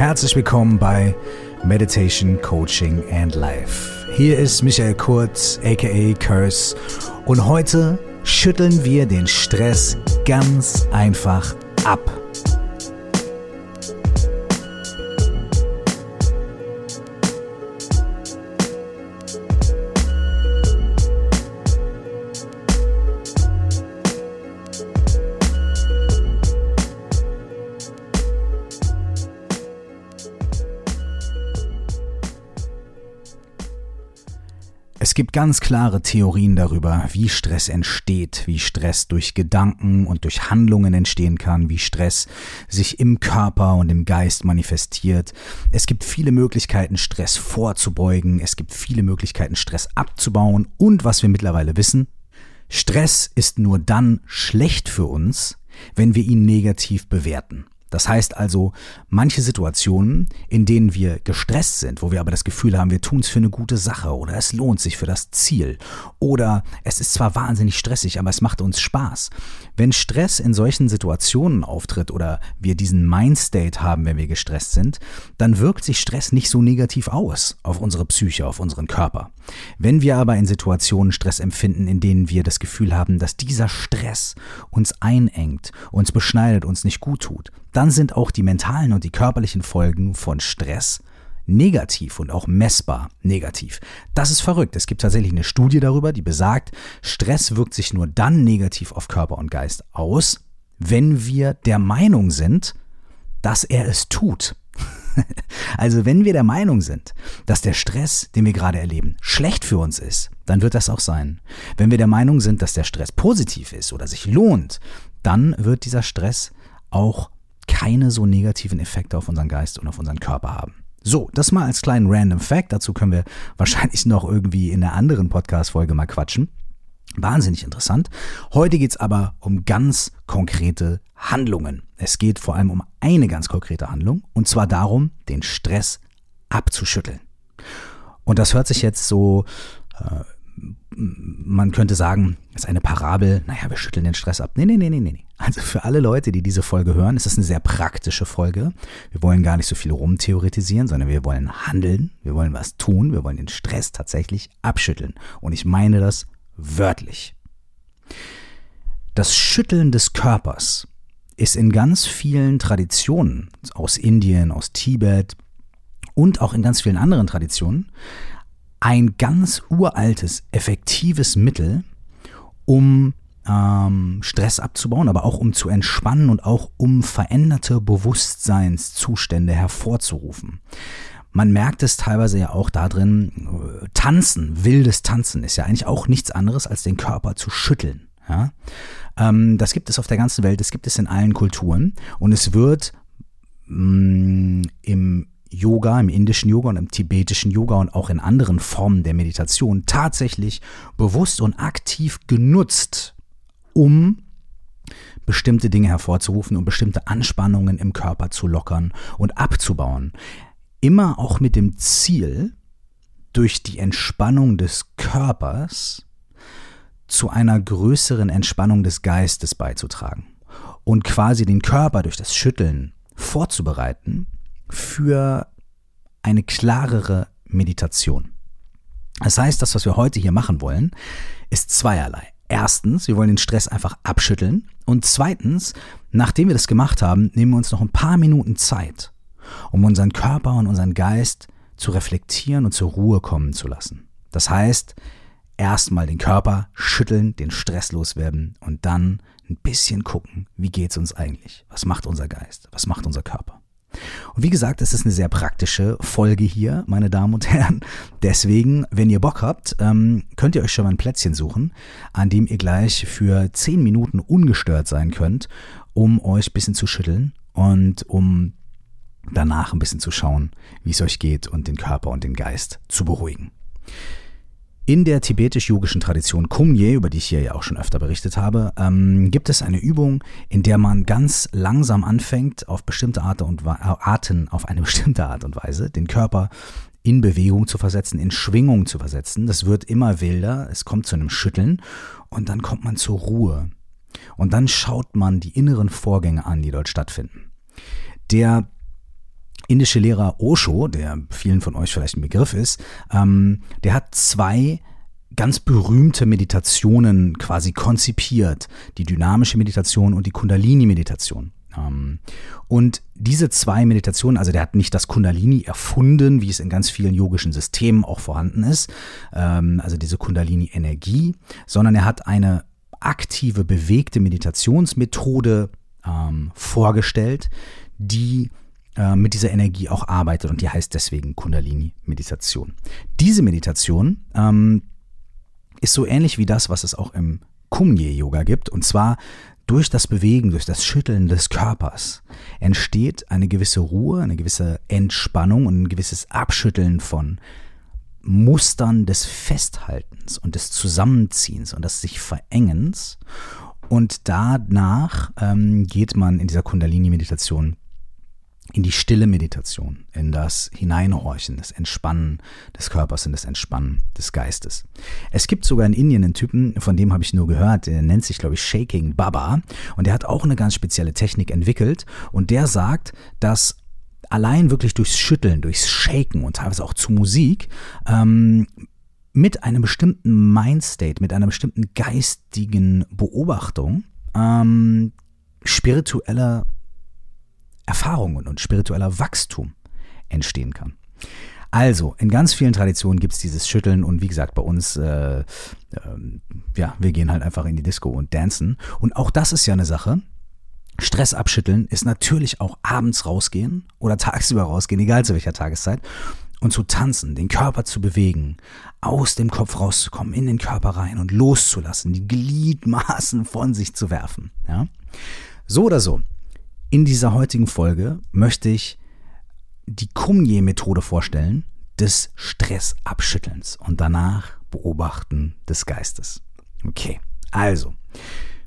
Herzlich willkommen bei Meditation, Coaching and Life. Hier ist Michael Kurz, aka Curse, und heute schütteln wir den Stress ganz einfach ab. Es gibt ganz klare Theorien darüber, wie Stress entsteht, wie Stress durch Gedanken und durch Handlungen entstehen kann, wie Stress sich im Körper und im Geist manifestiert. Es gibt viele Möglichkeiten, Stress vorzubeugen, es gibt viele Möglichkeiten, Stress abzubauen und was wir mittlerweile wissen, Stress ist nur dann schlecht für uns, wenn wir ihn negativ bewerten. Das heißt also, manche Situationen, in denen wir gestresst sind, wo wir aber das Gefühl haben, wir tun es für eine gute Sache oder es lohnt sich für das Ziel oder es ist zwar wahnsinnig stressig, aber es macht uns Spaß. Wenn Stress in solchen Situationen auftritt oder wir diesen Mindstate haben, wenn wir gestresst sind, dann wirkt sich Stress nicht so negativ aus auf unsere Psyche, auf unseren Körper. Wenn wir aber in Situationen Stress empfinden, in denen wir das Gefühl haben, dass dieser Stress uns einengt, uns beschneidet, uns nicht gut tut, dann sind auch die mentalen und die körperlichen Folgen von Stress negativ und auch messbar negativ. Das ist verrückt. Es gibt tatsächlich eine Studie darüber, die besagt, Stress wirkt sich nur dann negativ auf Körper und Geist aus, wenn wir der Meinung sind, dass er es tut. also wenn wir der Meinung sind, dass der Stress, den wir gerade erleben, schlecht für uns ist, dann wird das auch sein. Wenn wir der Meinung sind, dass der Stress positiv ist oder sich lohnt, dann wird dieser Stress auch keine so negativen Effekte auf unseren Geist und auf unseren Körper haben. So, das mal als kleinen Random Fact. Dazu können wir wahrscheinlich noch irgendwie in einer anderen Podcast-Folge mal quatschen. Wahnsinnig interessant. Heute geht es aber um ganz konkrete Handlungen. Es geht vor allem um eine ganz konkrete Handlung und zwar darum, den Stress abzuschütteln. Und das hört sich jetzt so äh, man könnte sagen, ist eine Parabel, naja, wir schütteln den Stress ab. Nee, nee, nee, nee, nee. Also für alle Leute, die diese Folge hören, ist das eine sehr praktische Folge. Wir wollen gar nicht so viel rumtheoretisieren, sondern wir wollen handeln, wir wollen was tun, wir wollen den Stress tatsächlich abschütteln. Und ich meine das wörtlich. Das Schütteln des Körpers ist in ganz vielen Traditionen aus Indien, aus Tibet und auch in ganz vielen anderen Traditionen ein ganz uraltes, effektives Mittel, um ähm, Stress abzubauen, aber auch um zu entspannen und auch um veränderte Bewusstseinszustände hervorzurufen. Man merkt es teilweise ja auch darin, Tanzen, wildes Tanzen ist ja eigentlich auch nichts anderes, als den Körper zu schütteln. Ja? Ähm, das gibt es auf der ganzen Welt, das gibt es in allen Kulturen und es wird mh, mm, im Yoga, im indischen Yoga und im tibetischen Yoga und auch in anderen Formen der Meditation tatsächlich bewusst und aktiv genutzt, um bestimmte Dinge hervorzurufen und bestimmte Anspannungen im Körper zu lockern und abzubauen. Immer auch mit dem Ziel, durch die Entspannung des Körpers zu einer größeren Entspannung des Geistes beizutragen und quasi den Körper durch das Schütteln vorzubereiten für eine klarere Meditation. Das heißt, das, was wir heute hier machen wollen, ist zweierlei. Erstens, wir wollen den Stress einfach abschütteln. Und zweitens, nachdem wir das gemacht haben, nehmen wir uns noch ein paar Minuten Zeit, um unseren Körper und unseren Geist zu reflektieren und zur Ruhe kommen zu lassen. Das heißt, erstmal den Körper schütteln, den Stress loswerden und dann ein bisschen gucken, wie geht's uns eigentlich? Was macht unser Geist? Was macht unser Körper? Und wie gesagt, es ist eine sehr praktische Folge hier, meine Damen und Herren. Deswegen, wenn ihr Bock habt, ähm, könnt ihr euch schon mal ein Plätzchen suchen, an dem ihr gleich für 10 Minuten ungestört sein könnt, um euch ein bisschen zu schütteln und um danach ein bisschen zu schauen, wie es euch geht und den Körper und den Geist zu beruhigen. In der tibetisch-yogischen Tradition Kumye, über die ich hier ja auch schon öfter berichtet habe, ähm, gibt es eine Übung, in der man ganz langsam anfängt, auf bestimmte Art und Arten, auf eine bestimmte Art und Weise, den Körper in Bewegung zu versetzen, in Schwingung zu versetzen. Das wird immer wilder, es kommt zu einem Schütteln und dann kommt man zur Ruhe. Und dann schaut man die inneren Vorgänge an, die dort stattfinden. Der indische Lehrer Osho, der vielen von euch vielleicht ein Begriff ist, ähm, der hat zwei ganz berühmte Meditationen quasi konzipiert. Die dynamische Meditation und die Kundalini-Meditation. Ähm, und diese zwei Meditationen, also der hat nicht das Kundalini erfunden, wie es in ganz vielen yogischen Systemen auch vorhanden ist, ähm, also diese Kundalini-Energie, sondern er hat eine aktive, bewegte Meditationsmethode ähm, vorgestellt, die äh, mit dieser Energie auch arbeitet und die heißt deswegen Kundalini-Meditation. Diese Meditation ähm, ist so ähnlich wie das, was es auch im Kumye-Yoga gibt und zwar durch das Bewegen, durch das Schütteln des Körpers entsteht eine gewisse Ruhe, eine gewisse Entspannung und ein gewisses Abschütteln von Mustern des Festhaltens und des Zusammenziehens und des sich Verengens. Und danach ähm, geht man in dieser Kundalini-Meditation in die stille Meditation, in das Hineinhorchen, das Entspannen des Körpers und das Entspannen des Geistes. Es gibt sogar in Indien einen Typen, von dem habe ich nur gehört, der nennt sich, glaube ich, Shaking Baba und der hat auch eine ganz spezielle Technik entwickelt und der sagt, dass allein wirklich durchs Schütteln, durchs Shaken und teilweise auch zu Musik ähm, mit einem bestimmten Mindstate, mit einer bestimmten geistigen Beobachtung ähm, spiritueller Erfahrungen und spiritueller Wachstum entstehen kann. Also, in ganz vielen Traditionen gibt es dieses Schütteln und wie gesagt, bei uns, äh, äh, ja, wir gehen halt einfach in die Disco und dancen. Und auch das ist ja eine Sache. Stress abschütteln ist natürlich auch abends rausgehen oder tagsüber rausgehen, egal zu welcher Tageszeit. Und zu tanzen, den Körper zu bewegen, aus dem Kopf rauszukommen, in den Körper rein und loszulassen, die Gliedmaßen von sich zu werfen. Ja? So oder so, in dieser heutigen Folge möchte ich die Kumye-Methode vorstellen des Stressabschüttelns und danach Beobachten des Geistes. Okay, also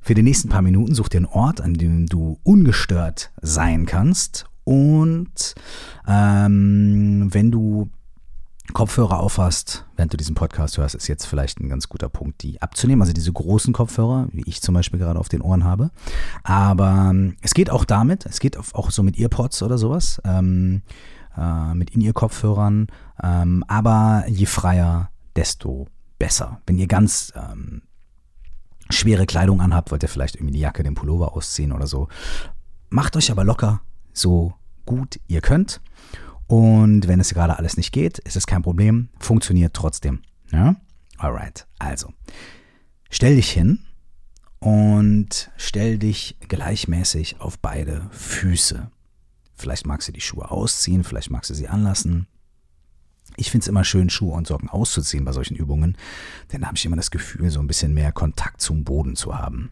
für die nächsten paar Minuten such dir einen Ort, an dem du ungestört sein kannst und ähm, wenn du Kopfhörer aufhast, während du diesen Podcast hörst, ist jetzt vielleicht ein ganz guter Punkt, die abzunehmen. Also diese großen Kopfhörer, wie ich zum Beispiel gerade auf den Ohren habe. Aber ähm, es geht auch damit, es geht auch so mit Earpods oder sowas, ähm, äh, mit In-Ear-Kopfhörern. Ähm, aber je freier, desto besser. Wenn ihr ganz ähm, schwere Kleidung anhabt, wollt ihr vielleicht irgendwie die Jacke, den Pullover ausziehen oder so. Macht euch aber locker, so gut ihr könnt. Und wenn es gerade alles nicht geht, ist es kein Problem, funktioniert trotzdem. Ja? Alright, also stell dich hin und stell dich gleichmäßig auf beide Füße. Vielleicht magst du die Schuhe ausziehen, vielleicht magst du sie anlassen. Ich finde es immer schön, Schuhe und Socken auszuziehen bei solchen Übungen, denn da habe ich immer das Gefühl, so ein bisschen mehr Kontakt zum Boden zu haben.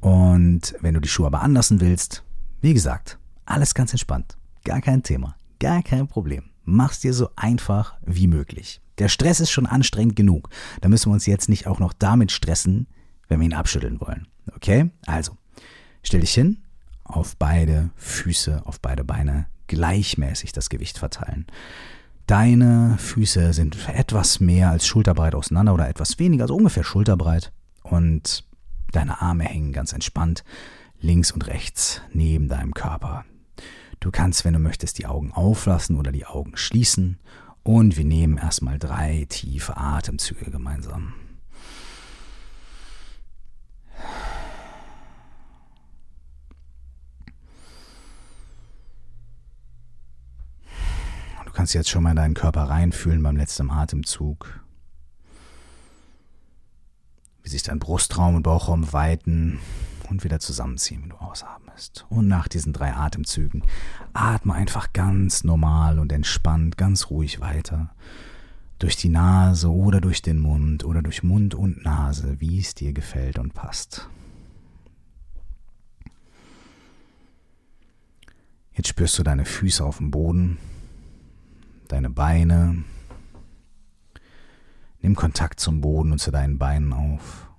Und wenn du die Schuhe aber anlassen willst, wie gesagt, alles ganz entspannt, gar kein Thema. Gar kein Problem. Mach's dir so einfach wie möglich. Der Stress ist schon anstrengend genug. Da müssen wir uns jetzt nicht auch noch damit stressen, wenn wir ihn abschütteln wollen. Okay? Also, stell dich hin, auf beide Füße, auf beide Beine gleichmäßig das Gewicht verteilen. Deine Füße sind etwas mehr als schulterbreit auseinander oder etwas weniger, also ungefähr schulterbreit. Und deine Arme hängen ganz entspannt links und rechts neben deinem Körper. Du kannst, wenn du möchtest, die Augen auflassen oder die Augen schließen. Und wir nehmen erstmal drei tiefe Atemzüge gemeinsam. Du kannst jetzt schon mal in deinen Körper reinfühlen beim letzten Atemzug. Wie sich dein Brustraum und Bauchraum weiten und wieder zusammenziehen, wenn du ausatmest. Und nach diesen drei Atemzügen atme einfach ganz normal und entspannt, ganz ruhig weiter. Durch die Nase oder durch den Mund oder durch Mund und Nase, wie es dir gefällt und passt. Jetzt spürst du deine Füße auf dem Boden, deine Beine. Nimm Kontakt zum Boden und zu deinen Beinen auf.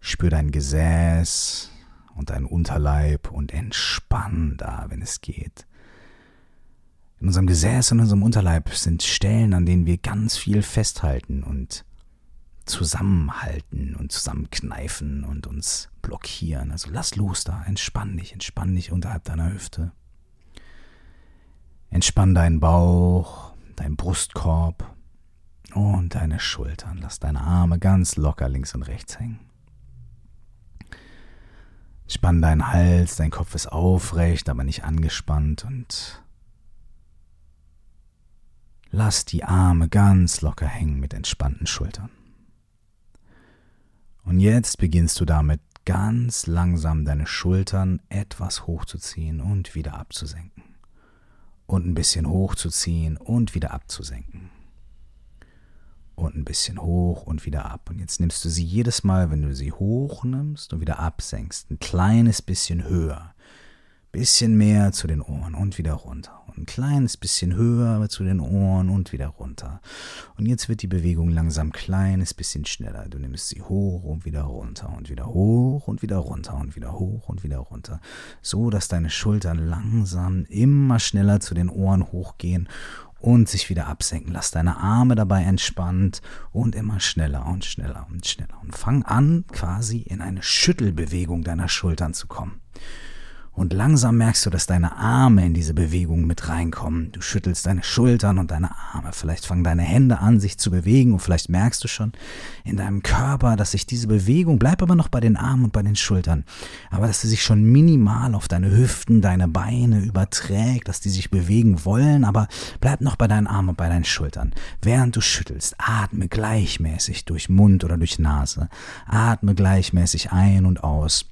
Spür dein Gesäß und deinen Unterleib und entspann da, wenn es geht. In unserem Gesäß und unserem Unterleib sind Stellen, an denen wir ganz viel festhalten und zusammenhalten und zusammenkneifen und uns blockieren. Also lass los da, entspann dich, entspann dich unterhalb deiner Hüfte. Entspann deinen Bauch, deinen Brustkorb und deine Schultern. Lass deine Arme ganz locker links und rechts hängen. Spann deinen Hals, dein Kopf ist aufrecht, aber nicht angespannt und lass die Arme ganz locker hängen mit entspannten Schultern. Und jetzt beginnst du damit ganz langsam deine Schultern etwas hochzuziehen und wieder abzusenken. Und ein bisschen hochzuziehen und wieder abzusenken und ein bisschen hoch und wieder ab. Und jetzt nimmst du sie jedes Mal, wenn du sie hoch nimmst und wieder absenkst, ein kleines bisschen höher. Bisschen mehr zu den Ohren und wieder runter. Und ein kleines bisschen höher zu den Ohren und wieder runter. Und jetzt wird die Bewegung langsam ein kleines bisschen schneller. Du nimmst sie hoch und wieder runter und wieder hoch und wieder runter und wieder hoch und wieder runter. So dass deine Schultern langsam immer schneller zu den Ohren hochgehen und sich wieder absenken. Lass deine Arme dabei entspannt und immer schneller und schneller und schneller. Und fang an, quasi in eine Schüttelbewegung deiner Schultern zu kommen. Und langsam merkst du, dass deine Arme in diese Bewegung mit reinkommen. Du schüttelst deine Schultern und deine Arme. Vielleicht fangen deine Hände an, sich zu bewegen und vielleicht merkst du schon in deinem Körper, dass sich diese Bewegung, bleib aber noch bei den Armen und bei den Schultern, aber dass sie sich schon minimal auf deine Hüften, deine Beine überträgt, dass die sich bewegen wollen, aber bleib noch bei deinen Armen und bei deinen Schultern. Während du schüttelst, atme gleichmäßig durch Mund oder durch Nase. Atme gleichmäßig ein und aus.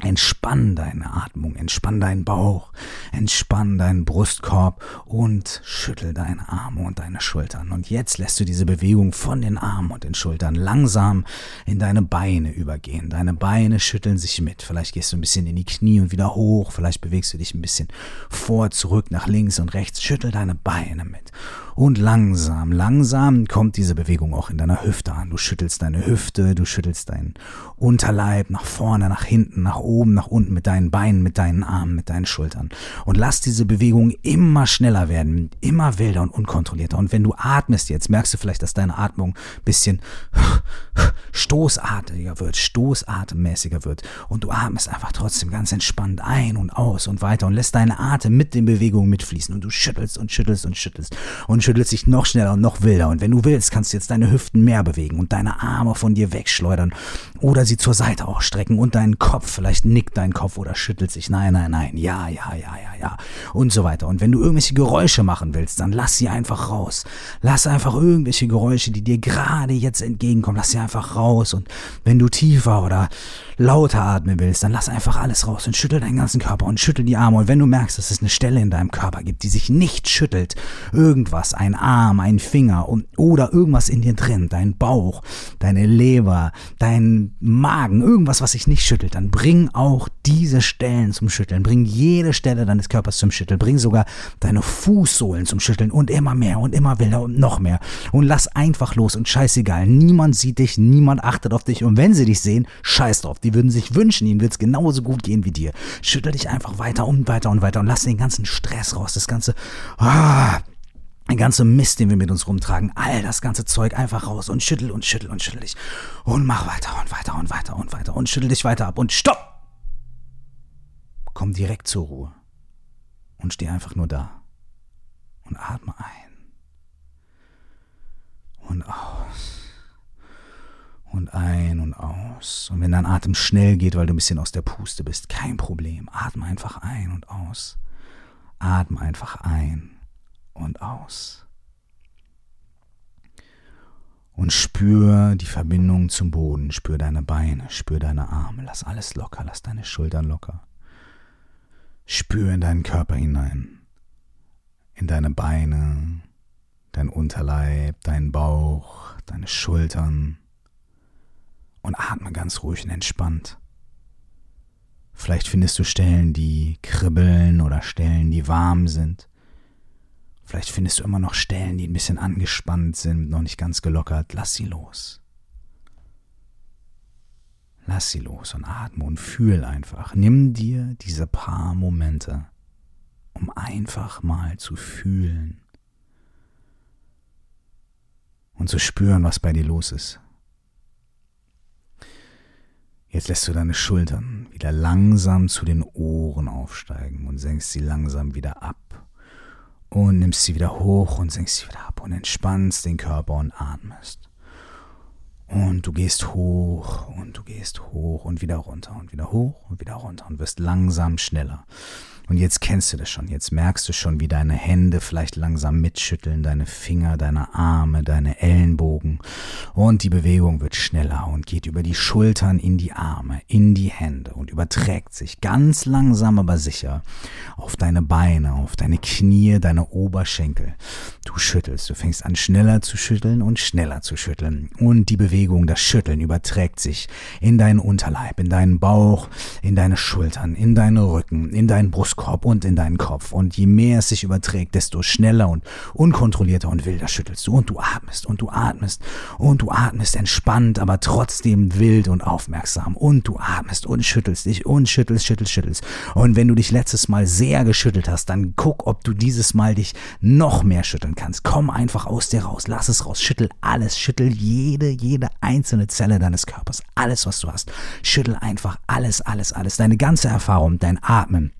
Entspann deine Atmung, entspann deinen Bauch, entspann deinen Brustkorb und schüttel deine Arme und deine Schultern. Und jetzt lässt du diese Bewegung von den Armen und den Schultern langsam in deine Beine übergehen. Deine Beine schütteln sich mit. Vielleicht gehst du ein bisschen in die Knie und wieder hoch. Vielleicht bewegst du dich ein bisschen vor, zurück, nach links und rechts. Schüttel deine Beine mit. Und langsam, langsam kommt diese Bewegung auch in deiner Hüfte an. Du schüttelst deine Hüfte, du schüttelst deinen Unterleib nach vorne, nach hinten, nach oben, nach unten mit deinen Beinen, mit deinen Armen, mit deinen Schultern. Und lass diese Bewegung immer schneller werden, immer wilder und unkontrollierter. Und wenn du atmest jetzt, merkst du vielleicht, dass deine Atmung ein bisschen stoßartiger wird, stoßatemmäßiger wird. Und du atmest einfach trotzdem ganz entspannt ein und aus und weiter und lässt deine Atem mit den Bewegungen mitfließen. Und du schüttelst und schüttelst und schüttelst und schüttelst dich noch schneller und noch wilder. Und wenn du willst, kannst du jetzt deine Hüften mehr bewegen und deine Arme von dir wegschleudern oder sie zur Seite ausstrecken und deinen Kopf, vielleicht nickt dein Kopf oder schüttelt sich. Nein, nein, nein, ja, ja, ja, ja, ja. Und so weiter. Und wenn du irgendwelche Geräusche machen willst, dann lass sie einfach raus. Lass einfach irgendwelche Geräusche, die dir gerade jetzt entgegenkommen, lass sie einfach raus. Und wenn du tiefer oder lauter atmen willst, dann lass einfach alles raus und schüttel deinen ganzen Körper und schüttel die Arme. Und wenn du merkst, dass es eine Stelle in deinem Körper gibt, die sich nicht schüttelt, irgendwas, ein Arm, ein Finger und, oder irgendwas in dir drin, dein Bauch, deine Leber, dein Magen, irgendwas, was sich nicht schüttelt, dann bring auch diese Stellen zum Schütteln. Bring jede Stelle deines Körpers zum Schütteln. Bring sogar deine Fußsohlen zum Schütteln und immer mehr und immer wilder und noch mehr. Und lass einfach los und scheißegal. Niemand sieht dich, niemand achtet auf dich. Und wenn sie dich sehen, scheiß drauf. Die würden sich wünschen, ihnen wird es genauso gut gehen wie dir. Schüttel dich einfach weiter und weiter und weiter und lass den ganzen Stress raus. Das ganze, ah, der ganze Mist, den wir mit uns rumtragen, all das ganze Zeug einfach raus und schüttel und schüttel und schüttel dich. Und mach weiter und weiter und weiter und weiter und schüttel dich weiter ab und stopp! Komm direkt zur Ruhe und steh einfach nur da und atme ein und aus und ein und aus. Und wenn dein Atem schnell geht, weil du ein bisschen aus der Puste bist, kein Problem. Atme einfach ein und aus. Atme einfach ein und aus. Und spür die Verbindung zum Boden, spür deine Beine, spür deine Arme, lass alles locker, lass deine Schultern locker. Spür in deinen Körper hinein, in deine Beine, dein Unterleib, deinen Bauch, deine Schultern und atme ganz ruhig und entspannt. Vielleicht findest du Stellen, die kribbeln oder Stellen, die warm sind. Vielleicht findest du immer noch Stellen, die ein bisschen angespannt sind, noch nicht ganz gelockert. Lass sie los. Lass sie los und atme und fühl einfach. Nimm dir diese paar Momente, um einfach mal zu fühlen und zu spüren, was bei dir los ist. Jetzt lässt du deine Schultern wieder langsam zu den Ohren aufsteigen und senkst sie langsam wieder ab und nimmst sie wieder hoch und senkst sie wieder ab und entspannst den Körper und atmest. Und du gehst hoch und du gehst hoch und wieder runter und wieder hoch und wieder runter und wirst langsam schneller. Und jetzt kennst du das schon, jetzt merkst du schon, wie deine Hände vielleicht langsam mitschütteln, deine Finger, deine Arme, deine Ellenbogen. Und die Bewegung wird schneller und geht über die Schultern in die Arme, in die Hände und überträgt sich ganz langsam aber sicher auf deine Beine, auf deine Knie, deine Oberschenkel. Du schüttelst, du fängst an schneller zu schütteln und schneller zu schütteln. Und die Bewegung, das Schütteln überträgt sich in deinen Unterleib, in deinen Bauch, in deine Schultern, in deinen Rücken, in deinen Brust Brustkorb und in deinen Kopf. Und je mehr es sich überträgt, desto schneller und unkontrollierter und wilder schüttelst du. Und du atmest und du atmest und du atmest entspannt, aber trotzdem wild und aufmerksam. Und du atmest und schüttelst dich und schüttelst, schüttelst, schüttelst. Und wenn du dich letztes Mal sehr geschüttelt hast, dann guck, ob du dieses Mal dich noch mehr schütteln kannst. Komm einfach aus dir raus, lass es raus, schüttel alles, schüttel jede, jede einzelne Zelle deines Körpers, alles, was du hast. Schüttel einfach alles, alles, alles, deine ganze Erfahrung, dein Atmen,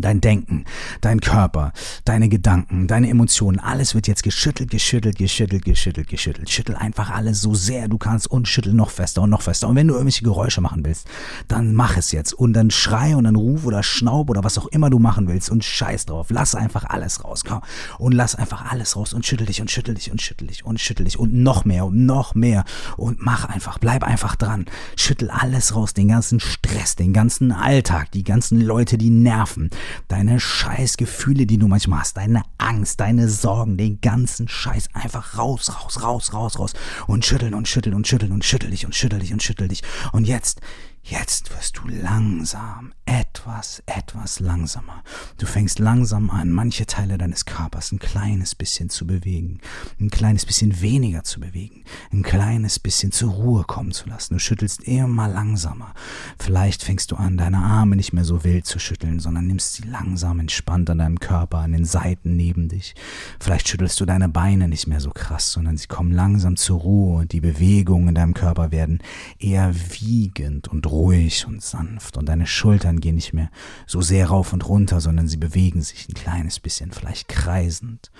Dein Denken, dein Körper, deine Gedanken, deine Emotionen, alles wird jetzt geschüttelt, geschüttelt, geschüttelt, geschüttelt, geschüttelt. Schüttel einfach alles so sehr du kannst und schüttel noch fester und noch fester. Und wenn du irgendwelche Geräusche machen willst, dann mach es jetzt. Und dann schrei und dann ruf oder schnaub oder was auch immer du machen willst und scheiß drauf. Lass einfach alles raus. Komm. Und lass einfach alles raus und schüttel dich und schüttel dich und schüttel dich und schüttel dich und noch mehr und noch mehr. Und mach einfach, bleib einfach dran. Schüttel alles raus, den ganzen Stress, den ganzen Alltag, die ganzen Leute, die nerven deine Scheißgefühle, die du manchmal hast, deine Angst, deine Sorgen, den ganzen Scheiß einfach raus, raus, raus, raus, raus und schütteln und schütteln und schütteln und schüttel dich und schüttel dich und schüttel dich. Und jetzt Jetzt wirst du langsam, etwas, etwas langsamer. Du fängst langsam an, manche Teile deines Körpers ein kleines bisschen zu bewegen, ein kleines bisschen weniger zu bewegen, ein kleines bisschen zur Ruhe kommen zu lassen. Du schüttelst immer langsamer. Vielleicht fängst du an, deine Arme nicht mehr so wild zu schütteln, sondern nimmst sie langsam entspannt an deinem Körper, an den Seiten neben dich. Vielleicht schüttelst du deine Beine nicht mehr so krass, sondern sie kommen langsam zur Ruhe und die Bewegungen in deinem Körper werden eher wiegend und ruhig und sanft und deine Schultern gehen nicht mehr so sehr rauf und runter, sondern sie bewegen sich ein kleines bisschen, vielleicht kreisend.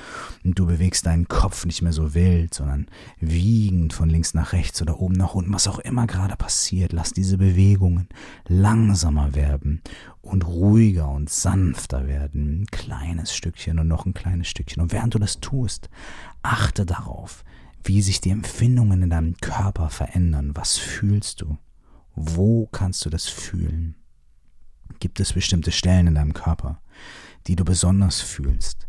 Und du bewegst deinen Kopf nicht mehr so wild, sondern wiegend von links nach rechts oder oben nach unten, was auch immer gerade passiert. Lass diese Bewegungen langsamer werden und ruhiger und sanfter werden. Ein kleines Stückchen und noch ein kleines Stückchen. Und während du das tust, achte darauf, wie sich die Empfindungen in deinem Körper verändern. Was fühlst du? Wo kannst du das fühlen? Gibt es bestimmte Stellen in deinem Körper, die du besonders fühlst?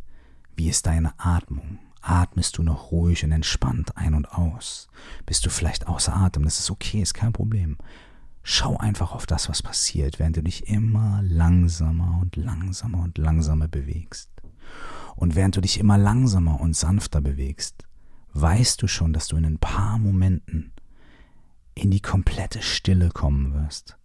Wie ist deine Atmung? Atmest du noch ruhig und entspannt ein und aus? Bist du vielleicht außer Atem? Das ist okay, ist kein Problem. Schau einfach auf das, was passiert, während du dich immer langsamer und langsamer und langsamer bewegst. Und während du dich immer langsamer und sanfter bewegst, weißt du schon, dass du in ein paar Momenten in die komplette Stille kommen wirst.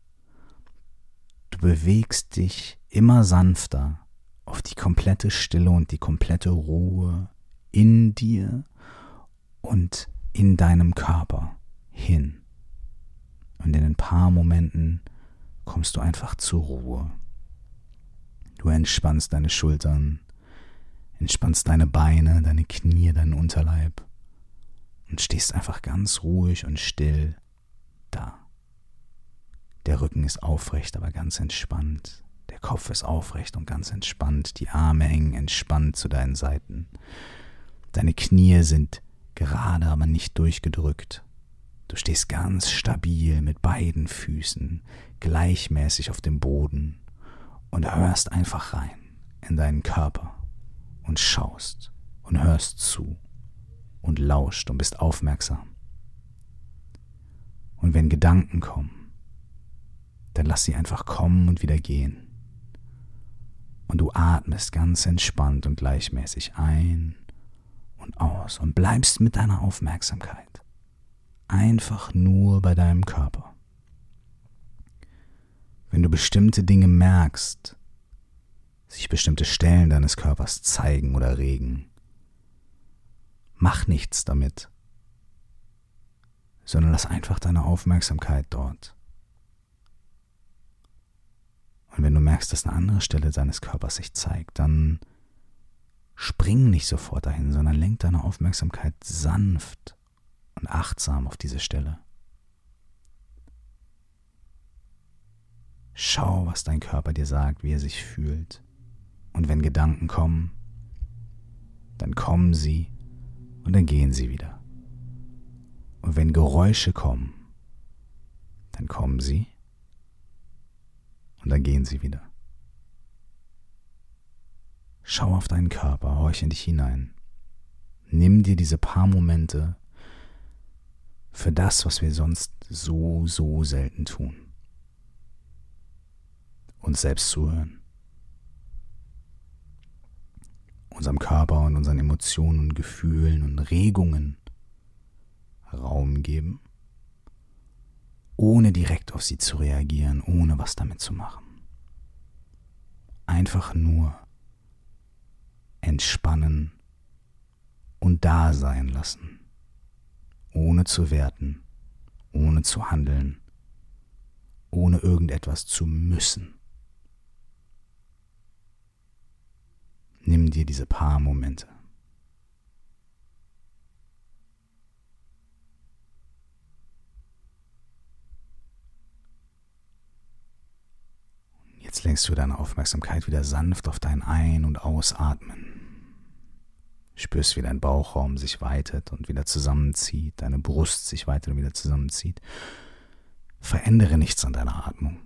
Du bewegst dich immer sanfter auf die komplette Stille und die komplette Ruhe in dir und in deinem Körper hin. Und in ein paar Momenten kommst du einfach zur Ruhe. Du entspannst deine Schultern, entspannst deine Beine, deine Knie, deinen Unterleib und stehst einfach ganz ruhig und still. Der Rücken ist aufrecht, aber ganz entspannt. Der Kopf ist aufrecht und ganz entspannt. Die Arme hängen entspannt zu deinen Seiten. Deine Knie sind gerade, aber nicht durchgedrückt. Du stehst ganz stabil mit beiden Füßen gleichmäßig auf dem Boden und hörst einfach rein in deinen Körper und schaust und hörst zu und lauscht und bist aufmerksam. Und wenn Gedanken kommen, dann lass sie einfach kommen und wieder gehen. Und du atmest ganz entspannt und gleichmäßig ein und aus und bleibst mit deiner Aufmerksamkeit einfach nur bei deinem Körper. Wenn du bestimmte Dinge merkst, sich bestimmte Stellen deines Körpers zeigen oder regen, mach nichts damit sondern lass einfach deine Aufmerksamkeit dort. Und wenn du merkst, dass eine andere Stelle deines Körpers sich zeigt, dann spring nicht sofort dahin, sondern lenk deine Aufmerksamkeit sanft und achtsam auf diese Stelle. Schau, was dein Körper dir sagt, wie er sich fühlt. Und wenn Gedanken kommen, dann kommen sie und dann gehen sie wieder. Und wenn Geräusche kommen, dann kommen sie und dann gehen sie wieder. Schau auf deinen Körper, horch in dich hinein. Nimm dir diese paar Momente für das, was wir sonst so, so selten tun. Uns selbst zuhören. Unserem Körper und unseren Emotionen und Gefühlen und Regungen Raum geben, ohne direkt auf sie zu reagieren, ohne was damit zu machen. Einfach nur entspannen und da sein lassen, ohne zu werten, ohne zu handeln, ohne irgendetwas zu müssen. Nimm dir diese paar Momente. Jetzt lenkst du deine Aufmerksamkeit wieder sanft auf dein Ein- und Ausatmen. Spürst, wie dein Bauchraum sich weitet und wieder zusammenzieht, deine Brust sich weiter und wieder zusammenzieht. Verändere nichts an deiner Atmung.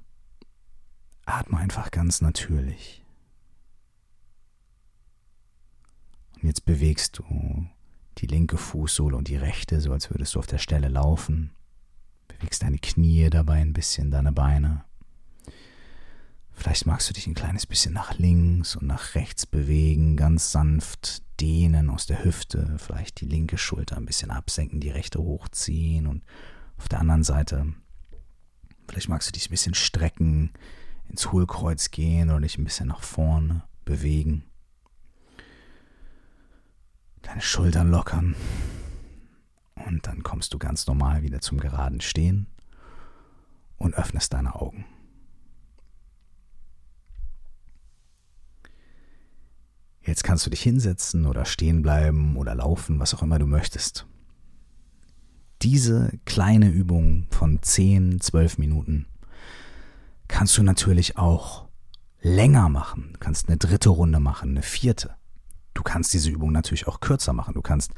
Atme einfach ganz natürlich. Und jetzt bewegst du die linke Fußsohle und die rechte, so als würdest du auf der Stelle laufen. Bewegst deine Knie dabei ein bisschen, deine Beine. Vielleicht magst du dich ein kleines bisschen nach links und nach rechts bewegen, ganz sanft dehnen aus der Hüfte, vielleicht die linke Schulter ein bisschen absenken, die rechte hochziehen und auf der anderen Seite, vielleicht magst du dich ein bisschen strecken, ins Hohlkreuz gehen oder dich ein bisschen nach vorne bewegen. Deine Schultern lockern und dann kommst du ganz normal wieder zum geraden Stehen und öffnest deine Augen. Jetzt kannst du dich hinsetzen oder stehen bleiben oder laufen, was auch immer du möchtest. Diese kleine Übung von 10, 12 Minuten kannst du natürlich auch länger machen. Du kannst eine dritte Runde machen, eine vierte. Du kannst diese Übung natürlich auch kürzer machen. Du kannst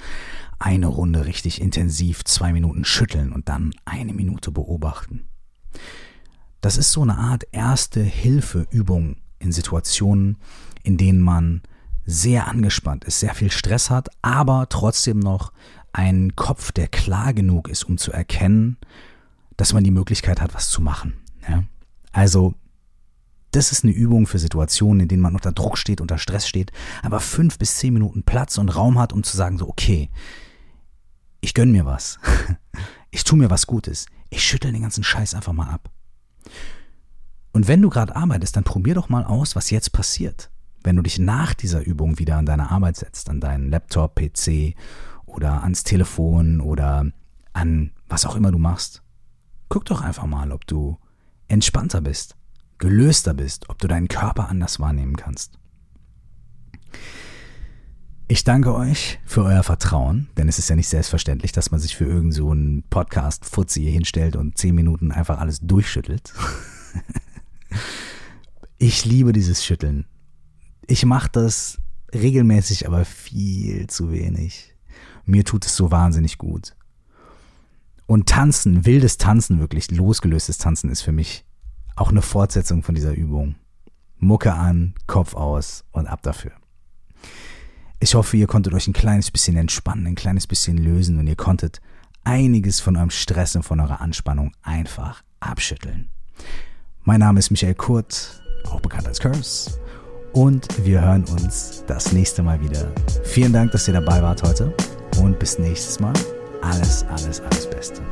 eine Runde richtig intensiv zwei Minuten schütteln und dann eine Minute beobachten. Das ist so eine Art erste Hilfeübung in Situationen, in denen man sehr angespannt ist, sehr viel Stress hat, aber trotzdem noch einen Kopf, der klar genug ist, um zu erkennen, dass man die Möglichkeit hat, was zu machen. Ja? Also, das ist eine Übung für Situationen, in denen man unter Druck steht, unter Stress steht, aber fünf bis zehn Minuten Platz und Raum hat, um zu sagen, so, okay, ich gönn mir was. Ich tu mir was Gutes. Ich schüttel den ganzen Scheiß einfach mal ab. Und wenn du gerade arbeitest, dann probier doch mal aus, was jetzt passiert wenn du dich nach dieser Übung wieder an deine Arbeit setzt, an deinen Laptop, PC oder ans Telefon oder an was auch immer du machst, guck doch einfach mal, ob du entspannter bist, gelöster bist, ob du deinen Körper anders wahrnehmen kannst. Ich danke euch für euer Vertrauen, denn es ist ja nicht selbstverständlich, dass man sich für irgend so einen Podcast Fuzzi hinstellt und zehn Minuten einfach alles durchschüttelt. ich liebe dieses Schütteln ich mache das regelmäßig, aber viel zu wenig. Mir tut es so wahnsinnig gut. Und Tanzen, wildes Tanzen, wirklich losgelöstes Tanzen ist für mich auch eine Fortsetzung von dieser Übung. Mucke an, Kopf aus und ab dafür. Ich hoffe, ihr konntet euch ein kleines bisschen entspannen, ein kleines bisschen lösen und ihr konntet einiges von eurem Stress und von eurer Anspannung einfach abschütteln. Mein Name ist Michael Kurt, auch bekannt als Curse und wir hören uns das nächste Mal wieder. Vielen Dank, dass ihr dabei wart heute und bis nächstes Mal. Alles, alles, alles Beste.